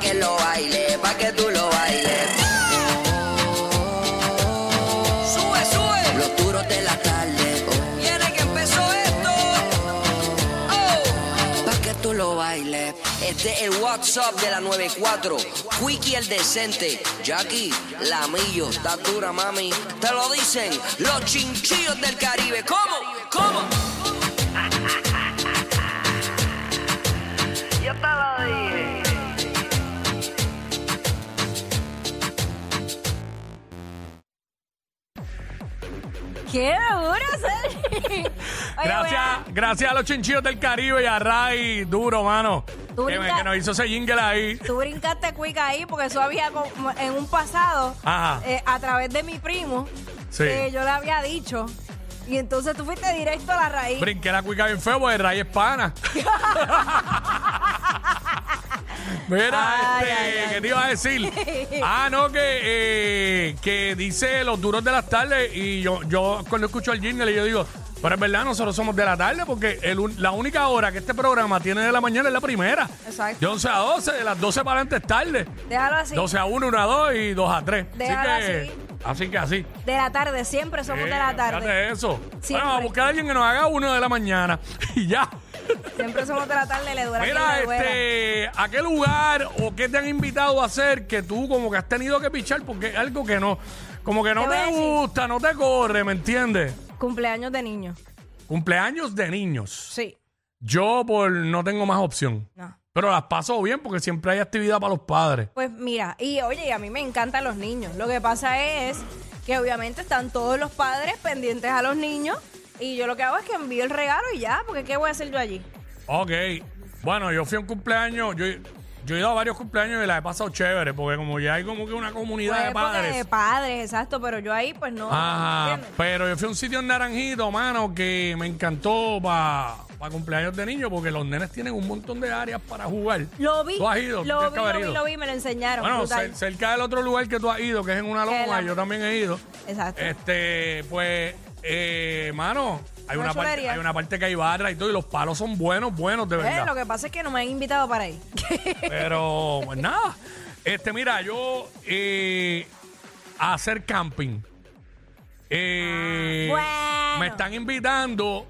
Que lo baile, pa' que tú lo bailes. Sube, sube. Los duros de la tarde. Viene que empezó esto. Oh. Pa' que tú lo bailes. Este es el WhatsApp de la 94. Quickie el decente. Jackie, la millo. Está dura, mami. Te lo dicen los chinchillos del Caribe. ¿Cómo? ¿Cómo? ¡Qué duro, Sergi! Gracias, gracias a los chinchillos del Caribe y a Ray, duro, mano. Tú Que, me- brinca- que nos hizo ese jingle ahí. Tú brincaste cuica ahí porque eso había como en un pasado, Ajá. eh, a través de mi primo, Sí. que yo le había dicho. Y entonces tú fuiste directo a la raíz. Brinqué la cuica bien feo porque Ray es pana. Mira, Ay, este, ay, ay. ¿qué te iba a decir? Ah, no, que, eh, que dice los duros de las tardes y yo, yo cuando escucho el jingle yo digo, pero es verdad, nosotros somos de la tarde porque el un- la única hora que este programa tiene de la mañana es la primera. Exacto. De 11 a 12, de las 12 para adelante es tarde. Déjalo así. 12 a 1, 1 a 2 y 2 a 3. Déjalo así que, así. así que así. De la tarde, siempre somos de la tarde. fíjate eso. Siempre. Bueno, vamos a buscar a alguien que nos haga uno de la mañana y ya. Siempre somos de la tarde, le duele Mira, este, ¿a qué lugar o qué te han invitado a hacer que tú como que has tenido que pichar porque es algo que no, como que no Te gusta, no te corre, ¿me entiendes? Cumpleaños de niños. Cumpleaños de niños. Sí. Yo por no tengo más opción. No. Pero las paso bien porque siempre hay actividad para los padres. Pues mira, y oye, a mí me encantan los niños. Lo que pasa es que obviamente están todos los padres pendientes a los niños y yo lo que hago es que envío el regalo y ya, porque ¿qué voy a hacer yo allí? Ok. Bueno, yo fui a un cumpleaños, yo, yo he ido a varios cumpleaños y la he pasado chévere porque como ya hay como que una comunidad Pues de porque padres. de padres, exacto, pero yo ahí pues no. Ajá, ¿entiendes? pero yo fui a un sitio en Naranjito, mano, que me encantó para cumpleaños de niños porque los nenes tienen un montón de áreas para jugar. Lo vi, ¿Tú has ido? lo Tienes vi, que haber lo vi, ido. lo vi, me lo enseñaron. Bueno, brutal. cer- cerca del otro lugar que tú has ido, que es en una Que loma, la- yo también he ido. Exacto. Este, pues, eh, mano, hay Una una, parte, chulería. hay una parte que hay barra y todo, y los palos son buenos, buenos, de Eh, verdad. lo que pasa es que no me han invitado para ahí. Pero, pues nada. Este, mira, yo eh, a hacer camping. Eh, Ah, bueno. Me están invitando.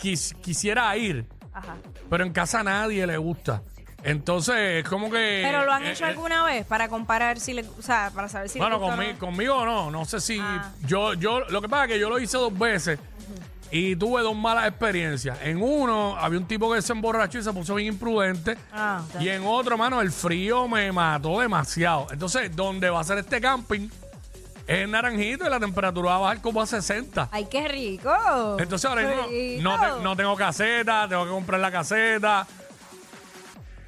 Quis- quisiera ir, Ajá. pero en casa a nadie le gusta. Entonces, es como que. Pero lo han eh, hecho eh, alguna vez para comparar si le, o sea, para saber si Bueno, le gusta o conmi- no? conmigo no. No sé si. Ah. Yo, yo, lo que pasa es que yo lo hice dos veces. Y tuve dos malas experiencias. En uno, había un tipo que se emborrachó y se puso bien imprudente. Ah. Y en otro, mano, el frío me mató demasiado. Entonces, donde va a ser este camping es en Naranjito y la temperatura va a bajar como a 60. Ay, qué rico. Entonces ahora mismo no, te- no tengo caseta, tengo que comprar la caseta.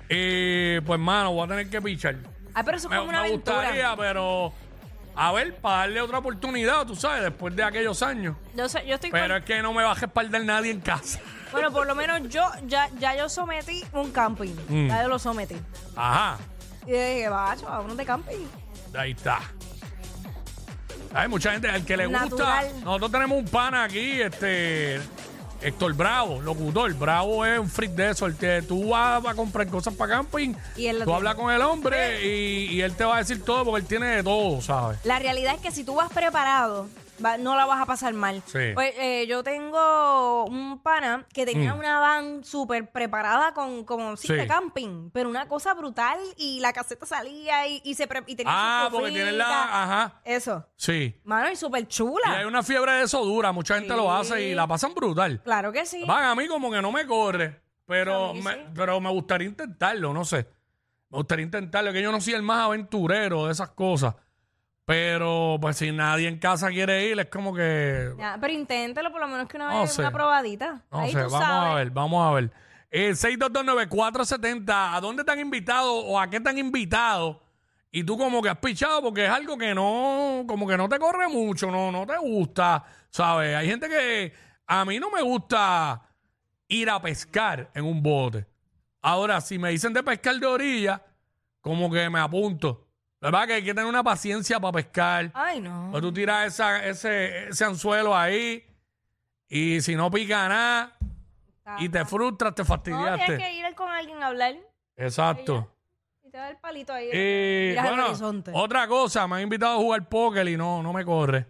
Y pues, mano, voy a tener que pichar. Ay, pero eso es Me, como una me aventura. gustaría, pero a ver, para darle otra oportunidad, tú sabes, después de aquellos años. Yo, sé- yo estoy con- Pero es que no me va a respaldar nadie en casa. Bueno, por lo menos yo ya, ya yo sometí un camping. Mm. Ya yo lo sometí. Ajá, Y dije, bacho, vámonos de camping. ahí está. Hay mucha gente al que le gusta. Natural. Nosotros tenemos un pana aquí, este. Héctor Bravo, locutor. Bravo es un freak de eso. El que tú vas a comprar cosas para camping. Y él lo tú tiene. hablas con el hombre y, y él te va a decir todo porque él tiene de todo, ¿sabes? La realidad es que si tú vas preparado va- no la vas a pasar mal. Sí. Pues eh, yo tengo un pana que tenía Mm. una van súper preparada con como sí, Sí. de camping, pero una cosa brutal y la caseta salía y, y se pre- y tenía Ah, porque tienen la. Ajá. Eso. Sí. Mano, y súper Y chula. hay una fiebre de eso dura. Mucha gente lo hace y la pasan brutal. Claro que sí. Van, a mí como que no me corre, pero A mí me, sí. pero me gustaría intentarlo, no sé. Me gustaría intentarlo, que yo no soy el más aventurero de esas cosas. Pero pues si nadie en casa quiere ir, es como que... Ya, pero inténtelo por lo menos que una No vez, sé. una probadita. No Ahí sé, tú vamos sabes. a ver, vamos a ver. Eh, 6229470, ¿a dónde te han invitado o a qué te han invitado? Y tú como que has pichado porque es algo que no, como que no te corre mucho, no, no te gusta, ¿sabes? Hay gente que a mí no me gusta ir a pescar en un bote. Ahora, si me dicen de pescar de orilla, como que me apunto. La verdad que hay que tener una paciencia para pescar. Ay, no. O tú tiras esa, ese, ese anzuelo ahí y si no pica nada y te frustras, te No, fastidiaste. tienes que ir con alguien a hablar Exacto. y te da el palito ahí. Y bueno, otra cosa, me han invitado a jugar póker y no, no me corre.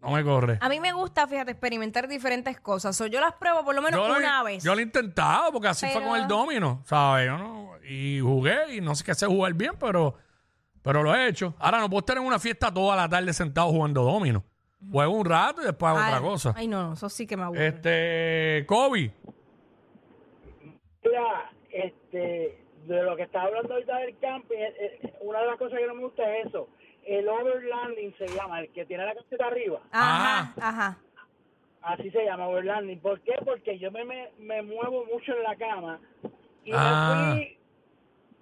No me corre. A mí me gusta, fíjate, experimentar diferentes cosas. O yo las pruebo por lo menos una vez. yo lo he intentado porque así fue Pero- con el domino, ¿sabes? Yo no- y jugué y no sé qué sé jugar bien, pero, pero lo he hecho. Ahora no puedo estar en una fiesta toda la tarde sentado jugando domino. Juego un rato y después hago ay, otra cosa. Ay, no, eso sí que me aburre. Este, Kobe. Mira, este, de lo que estás hablando ahorita del camping, eh, eh, una de las cosas que no me gusta es eso. El overlanding se llama, el que tiene la caseta arriba. Ajá, ajá. Así se llama, overlanding. ¿Por qué? Porque yo me, me, me muevo mucho en la cama y Ah. me fui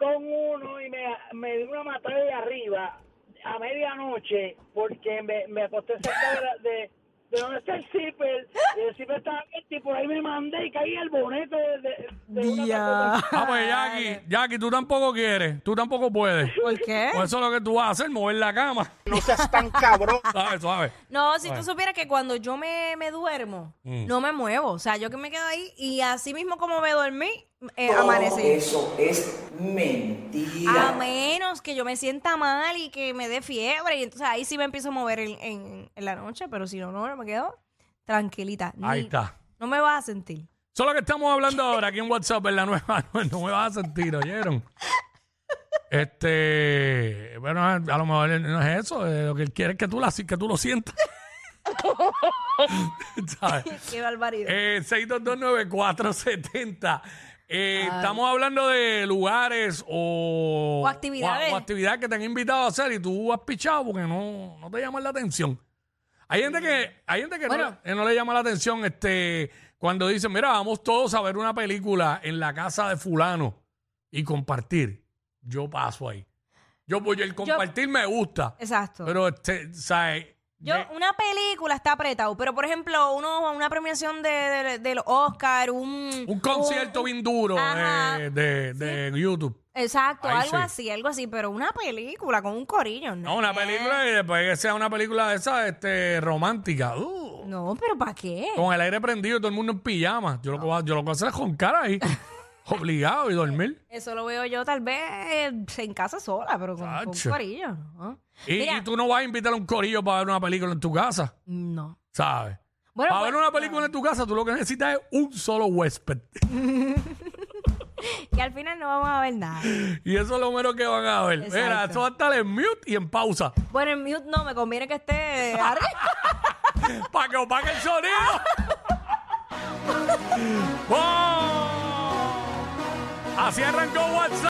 con uno y me, me di una matada de arriba a medianoche porque me, me acosté cerca de, la- de, de donde está el zipper y el zipper estaba abierto y por ahí me mandé y caí el bonete de, de, de una Ya. caseta. Ah, pues Jackie, Jackie, tú tampoco quieres, tú tampoco puedes. ¿Por qué? Pues eso es lo que tú vas a hacer, mover la cama. No seas tan cabrón. Suave, suave. No, si tú supieras que cuando yo me, me duermo, Mm. no me muevo. O sea, yo que me quedo ahí y así mismo como me dormí, eh, amanecí. Eso es mentira. A menos que yo me sienta mal y que me dé fiebre. Y entonces ahí sí me empiezo a mover en, en- en la noche. Pero si no, no, me quedo tranquilita. Ni- Ahí está. No me vas a sentir. Eso es lo que estamos hablando ahora aquí en WhatsApp en la nueva. No me vas a sentir, ¿oyeron? Este, bueno, a lo mejor no es eso, eh, lo que él quiere es que tú, la, que tú lo sientas. ¿Sabes? Qué barbaridad. Eh, 6229470. Eh, estamos hablando de lugares o, O actividades. o- o actividades que te han invitado a hacer y tú has pichado porque no, no te llaman la atención. Hay gente que, hay gente que no, Bueno. eh, no le llama la atención este, cuando dicen, mira, vamos todos a ver una película en la casa de fulano y compartir. Yo paso ahí. Yo, pues, el compartir me gusta. Exacto. Pero, este, ¿sabes? Yo, una película está apretado, pero por ejemplo, uno, una premiación de, de, del Oscar, un... un concierto bien duro Ajá. eh, de, de YouTube. Exacto, Ahí algo sí. así, algo así, pero una película con un corillo, ¿no? No, una película y después que sea una película de esa este, romántica. Uh, No, pero ¿para qué? con el aire prendido y todo el mundo en pijama. Yo lo que voy a, yo lo que voy a hacer es con cara ahí. obligado y dormir. Eso lo veo yo tal vez eh, en casa sola, pero con, con Chacho. corillo, ¿no? Y, Mira, y tú no vas a invitar a un corillo para ver una película en tu casa, No. ¿sabes? Bueno, para pues, ver una película en tu casa, tú lo que necesitas es un solo huésped. Y al final no vamos a ver nada. y eso es lo menos que van a ver. Mira, Exacto. eso va a estar en mute y en pausa. Bueno, en mute no, me conviene que esté arriba. para que opaque el sonido. ¡Wow! Así arrancó WhatsApp.